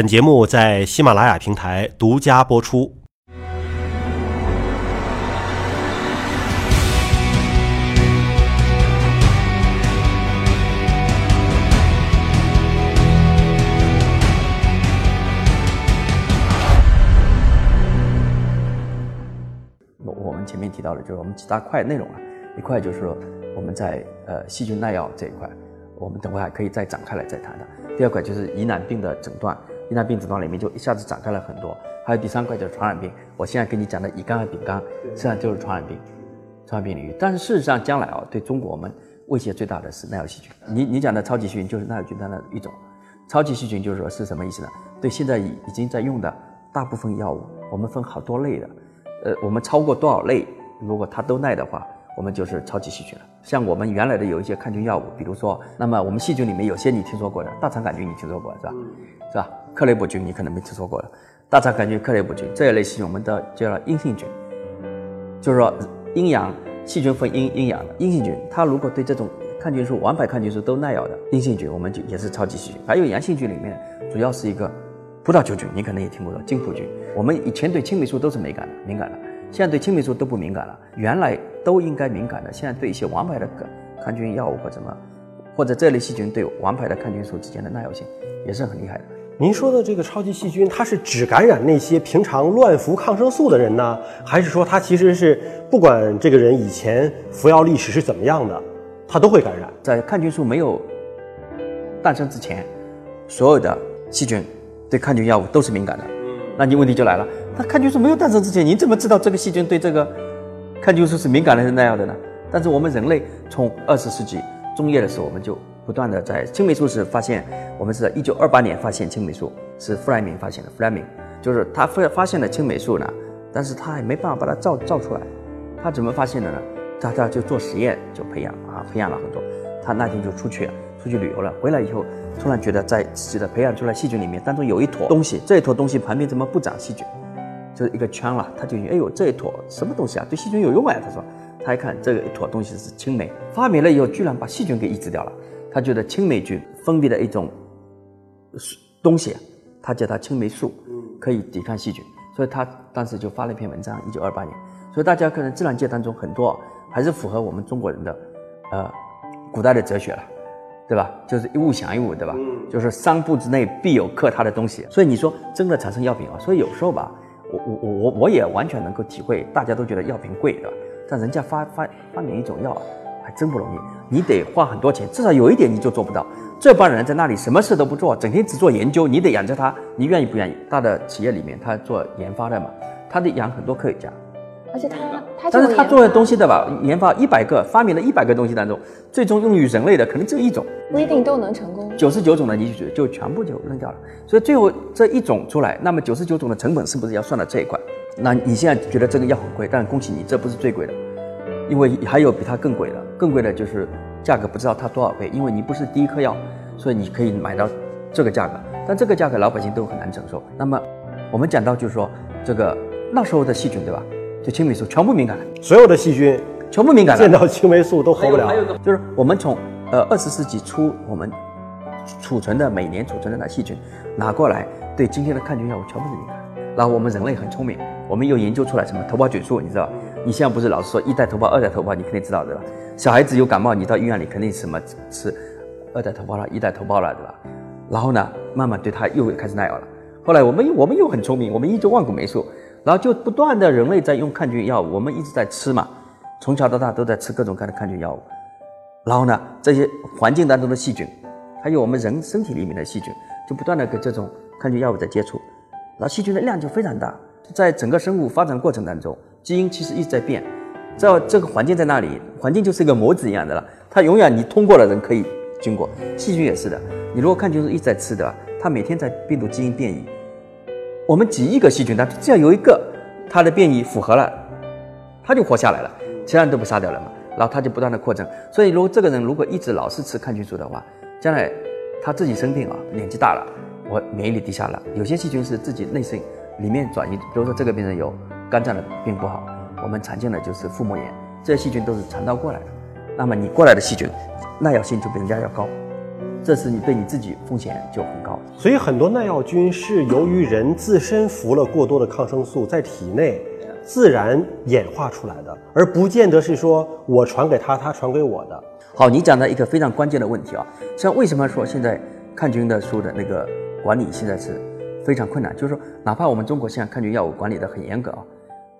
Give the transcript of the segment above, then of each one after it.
本节目在喜马拉雅平台独家播出。我我们前面提到的，就是我们几大块内容啊，一块就是我们在呃细菌耐药这一块，我们等会还可以再展开来再谈的。第二块就是疑难病的诊断，疑难病诊断里面就一下子展开了很多。还有第三块就是传染病，我现在跟你讲的乙肝和丙肝，实际上就是传染病，传染病领域。但是事实上，将来啊，对中国我们威胁最大的是耐药细菌。你你讲的超级细菌就是耐药菌当中的一种。超级细菌就是说是什么意思呢？对现在已已经在用的大部分药物，我们分好多类的。呃，我们超过多少类，如果它都耐的话，我们就是超级细菌了。像我们原来的有一些抗菌药物，比如说，那么我们细菌里面有些你听说过的，大肠杆菌你听说过是吧？是吧？克雷伯菌你可能没听说过的，大肠杆菌、克雷伯菌这一类细菌，我们都叫阴性菌，就是说阴阳细菌分阴阴阳的阴性菌，它如果对这种抗菌素、王牌抗菌素都耐药的阴性菌，我们就也是超级细菌。还有阳性菌里面，主要是一个。葡萄球菌，你可能也听过的金葡菌。我们以前对青霉素都是敏感的，敏感的，现在对青霉素都不敏感了。原来都应该敏感的，现在对一些王牌的抗菌药物或什么，或者这类细菌对王牌的抗菌素之间的耐药性也是很厉害的。您说的这个超级细菌，它是只感染那些平常乱服抗生素的人呢，还是说它其实是不管这个人以前服药历史是怎么样的，它都会感染？在抗菌素没有诞生之前，所有的细菌。对抗菌药物都是敏感的，那你问题就来了。那抗菌素没有诞生之前，你怎么知道这个细菌对这个抗菌素是敏感的、是那样的呢？但是我们人类从二十世纪中叶的时候，我们就不断的在青霉素是发现，我们是在一九二八年发现青霉素，是弗莱明发现的。弗莱明就是他发发现了青霉素呢，但是他还没办法把它造造出来。他怎么发现的呢？他他就做实验，就培养啊，培养了很多。他那天就出去出去旅游了，回来以后。突然觉得在自己的培养出来细菌里面当中有一坨东西，这一坨东西旁边怎么不长细菌？就是一个圈了，他就哎呦这一坨什么东西啊？对细菌有用啊？他说，他一看这个一坨东西是青霉，发明了以后居然把细菌给抑制掉了。他觉得青霉菌分泌的一种东西，他叫它青霉素，可以抵抗细菌，所以他当时就发了一篇文章，一九二八年。所以大家可能自然界当中很多还是符合我们中国人的呃古代的哲学了。对吧？就是一物降一物，对吧？嗯，就是三步之内必有克它的东西。所以你说真的产生药品啊？所以有时候吧，我我我我我也完全能够体会，大家都觉得药品贵，对吧？但人家发发发明一种药，还真不容易。你得花很多钱，至少有一点你就做不到。这帮人在那里什么事都不做，整天只做研究，你得养着他，你愿意不愿意？大的企业里面他做研发的嘛，他得养很多科学家。而且他，他但是他做的东西的吧，研发一百个，发明了一百个东西当中，最终用于人类的可能只有一种，不一定都能成功。九十九种的你就就全部就扔掉了，所以最后这一种出来，那么九十九种的成本是不是要算到这一块？那你现在觉得这个药很贵，但恭喜你，这不是最贵的，因为还有比它更贵的，更贵的就是价格不知道它多少倍，因为你不是第一颗药，所以你可以买到这个价格，但这个价格老百姓都很难承受。那么我们讲到就是说这个那时候的细菌，对吧？就青霉素全部敏感了，所有的细菌全部敏感了，见到青霉素都活不了。还有个就是我们从呃二十世纪初我们储存的每年储存的那细菌拿过来，对今天的抗菌药物全部是敏感。然后我们人类很聪明，我们又研究出来什么头孢菌素，你知道吧？你现在不是老是说一代头孢、二代头孢，你肯定知道对吧？小孩子有感冒，你到医院里肯定什么吃二代头孢了、一代头孢了，对吧？然后呢，慢慢对他又开始耐药了。后来我们我们又很聪明，我们一直万古霉素。然后就不断的人类在用抗菌药物，我们一直在吃嘛，从小到大都在吃各种各样的抗菌药物。然后呢，这些环境当中的细菌，还有我们人身体里面的细菌，就不断的跟这种抗菌药物在接触，然后细菌的量就非常大。在整个生物发展过程当中，基因其实一直在变，这这个环境在那里，环境就是一个模子一样的了，它永远你通过了人可以经过，细菌也是的，你如果看清楚一直在吃的，它每天在病毒基因变异。我们几亿个细菌，它只要有一个它的变异符合了，它就活下来了，其他人都不杀掉了嘛。然后它就不断的扩增。所以如果这个人如果一直老是吃抗菌素的话，将来他自己生病啊，年纪大了，我免疫力低下了，有些细菌是自己内生里面转移。比如说这个病人有肝脏的病不好，我们常见的就是腹膜炎，这些细菌都是肠道过来的。那么你过来的细菌耐药性就比人家要高，这是你对你自己风险就很高。所以很多耐药菌是由于人自身服了过多的抗生素，在体内自然演化出来的，而不见得是说我传给他，他传给我的。好，你讲到一个非常关键的问题啊，像为什么说现在抗菌的书的那个管理现在是非常困难？就是说，哪怕我们中国现在抗菌药物管理的很严格啊，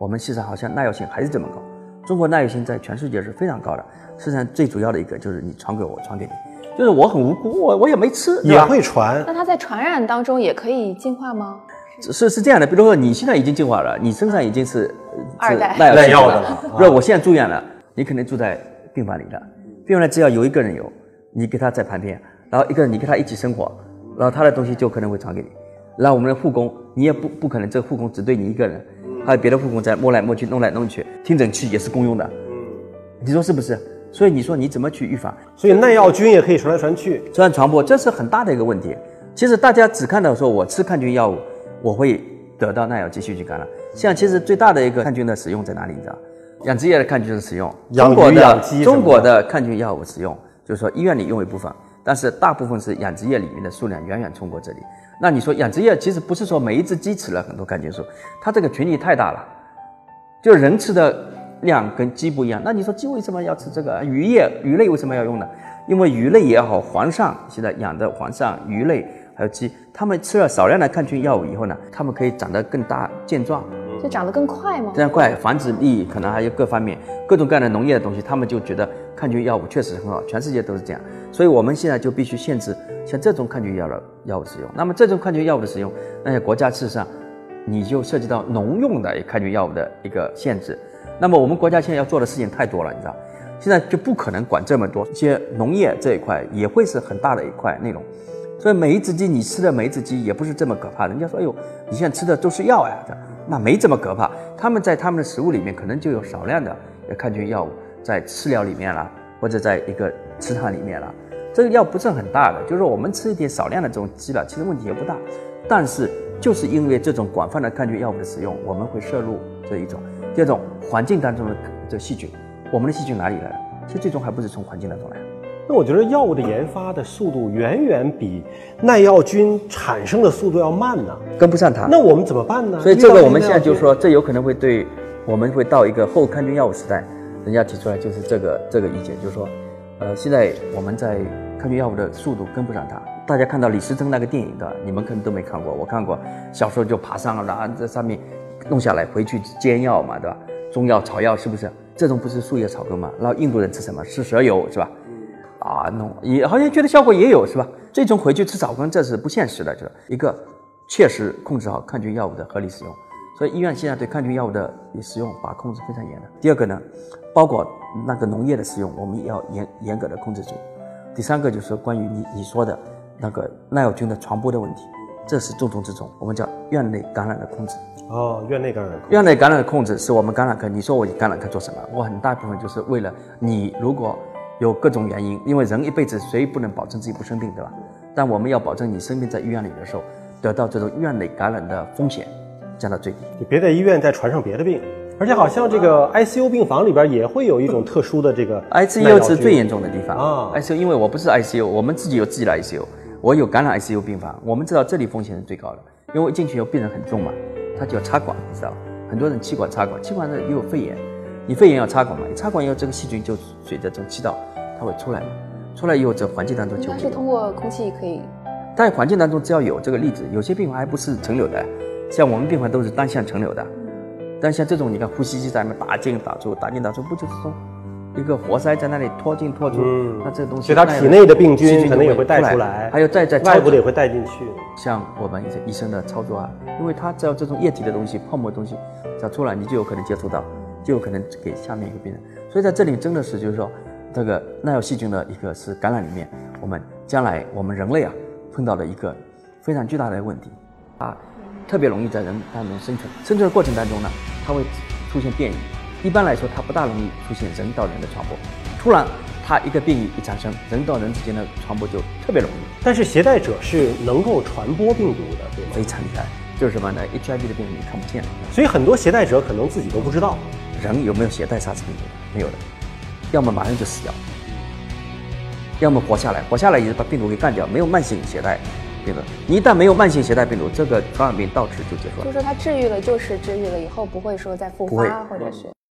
我们其实好像耐药性还是这么高。中国耐药性在全世界是非常高的。实际上最主要的一个就是你传给我，传给你，就是我很无辜，我我也没吃，也？会传那它在传染当中也可以进化吗？是是这样的，比如说你现在已经进化了，你身上已经是二代是耐耐药的了啊不是，我现在住院了，你肯定住在病房里的，病房里只要有一个人有，你给他在旁边，然后一个人你跟他一起生活，然后他的东西就可能会传给你。然后我们的护工，你也不不可能这个护工只对你一个人，还有别的护工在摸来摸去、弄来弄去，听诊器也是公用的，你说是不是？所以你说你怎么去预防？所以耐药菌也可以传来传去。传染传播，这是很大的一个问题。其实大家只看到说我吃抗菌药物，我会得到耐药继续去感染。像其实最大的一个抗菌的使用在哪里？你知道？养殖业的抗菌的使用，养中国鱼养鸡中国的抗菌药物使用，就是说医院里用一部分，但是大部分是养殖业里面的数量远远超过这里。那你说养殖业其实不是说每一只鸡吃了很多抗菌素，它这个群体太大了，就人吃的量跟鸡不一样。那你说鸡为什么要吃这个？鱼业鱼类为什么要用呢？因为鱼类也好，黄鳝现在养的黄鳝鱼类还有鸡，它们吃了少量的抗菌药物以后呢，它们可以长得更大健壮，就长得更快吗这？样快，繁殖力可能还有各方面各种各样的农业的东西，他们就觉得抗菌药物确实很好，全世界都是这样。所以我们现在就必须限制像这种抗菌药的药物使用。那么这种抗菌药物的使用，那些国家事实上你就涉及到农用的抗菌药物的一个限制。那么我们国家现在要做的事情太多了，你知道，现在就不可能管这么多。一些农业这一块也会是很大的一块内容。所以每一只鸡你吃的每一只鸡也不是这么可怕。人家说，哎呦，你现在吃的都是药呀，这那没这么可怕。他们在他们的食物里面可能就有少量的抗菌药物在饲料里面了，或者在一个池塘里面了。这个药不是很大的，就是我们吃一点少量的这种鸡了，其实问题也不大。但是就是因为这种广泛的抗菌药物的使用，我们会摄入这一种。第二种，环境当中的这细菌，我们的细菌哪里来的？其实最终还不是从环境当中来的。那我觉得药物的研发的速度远远比耐药菌产生的速度要慢呢。跟不上它。那我们怎么办呢？所以这个我们现在就说，这有可能会对我们会到一个后抗菌药物时代。人家提出来就是这个这个意见，就是说，呃，现在我们在抗菌药物的速度跟不上它。大家看到李时珍那个电影的，你们可能都没看过，我看过，小时候就爬上了，然后在上面弄下来回去煎药嘛，对吧？中药、草药是不是？这种不是树叶草根嘛？然后印度人吃什么？吃蛇油是吧？啊，弄也好像觉得效果也有是吧？最终回去吃草根，这是不现实的，就是一个切实控制好抗菌药物的合理使用。所以医院现在对抗菌药物的使用把控是非常严的。第二个呢，包括那个农业的使用，我们也要严严格的控制住。第三个就是关于你你说的那个耐药菌的传播的问题，这是重中之重，我们叫院内感染的控制。哦，院内感染控制院内感染的控制是我们感染科。你说我感染科做什么？我很大部分就是为了你，如果有各种原因，因为人一辈子谁不能保证自己不生病，对吧？但我们要保证你生病在医院里的时候，得到这种院内感染的风险降到最低。你别在医院再传上别的病。而且好像这个 ICU 病房里边也会有一种特殊的这个 ICU 是最严重的地方啊 ICU 因为我不是 ICU，我们自己有自己的 ICU，我有感染 ICU 病房，我们知道这里风险是最高的，因为进去以后病人很重嘛，他就要插管，你知道吧？很多人气管插管，气管呢又有肺炎，你肺炎要插管嘛，你插管以后这个细菌就随着这种气道它会出来嘛，出来以后这环境当中就它是通过空气可以在环境当中只要有这个粒子，有些病房还不是层流的，像我们病房都是单向层流的。但像这种，你看呼吸机在那边打进打出，打进打出，不就是说一个活塞在那里拖进拖出？嗯那这个东西，所以它体内的病菌可能也会带出出来还有再在外部的也会带进去。像我们医生的操作啊，因为它只要这种液体的东西、泡沫的东西只要出来，你就有可能接触到，就有可能给下面一个病人。所以在这里真的是就是说，这个耐药细菌的一个是感染里面，我们将来我们人类啊碰到了一个非常巨大的问题啊，特别容易在人当中生存。生存的过程当中呢，它会出现变异。一般来说，它不大容易出现人到人的传播。突然，它一个变异一产生，人到人之间的传播就特别容易。但是携带者是能够传播病毒的，对吗？非常厉害。就是什么呢？HIV 的病毒你看不见，所以很多携带者可能自己都不知道。人有没有携带沙士病毒？没有的，要么马上就死掉。要么活下来，活下来也是把病毒给干掉，没有慢性携带病毒。你一旦没有慢性携带病毒，这个传染病到此就结束了。就说它治愈了就是治愈了，以后不会说再复发或者是。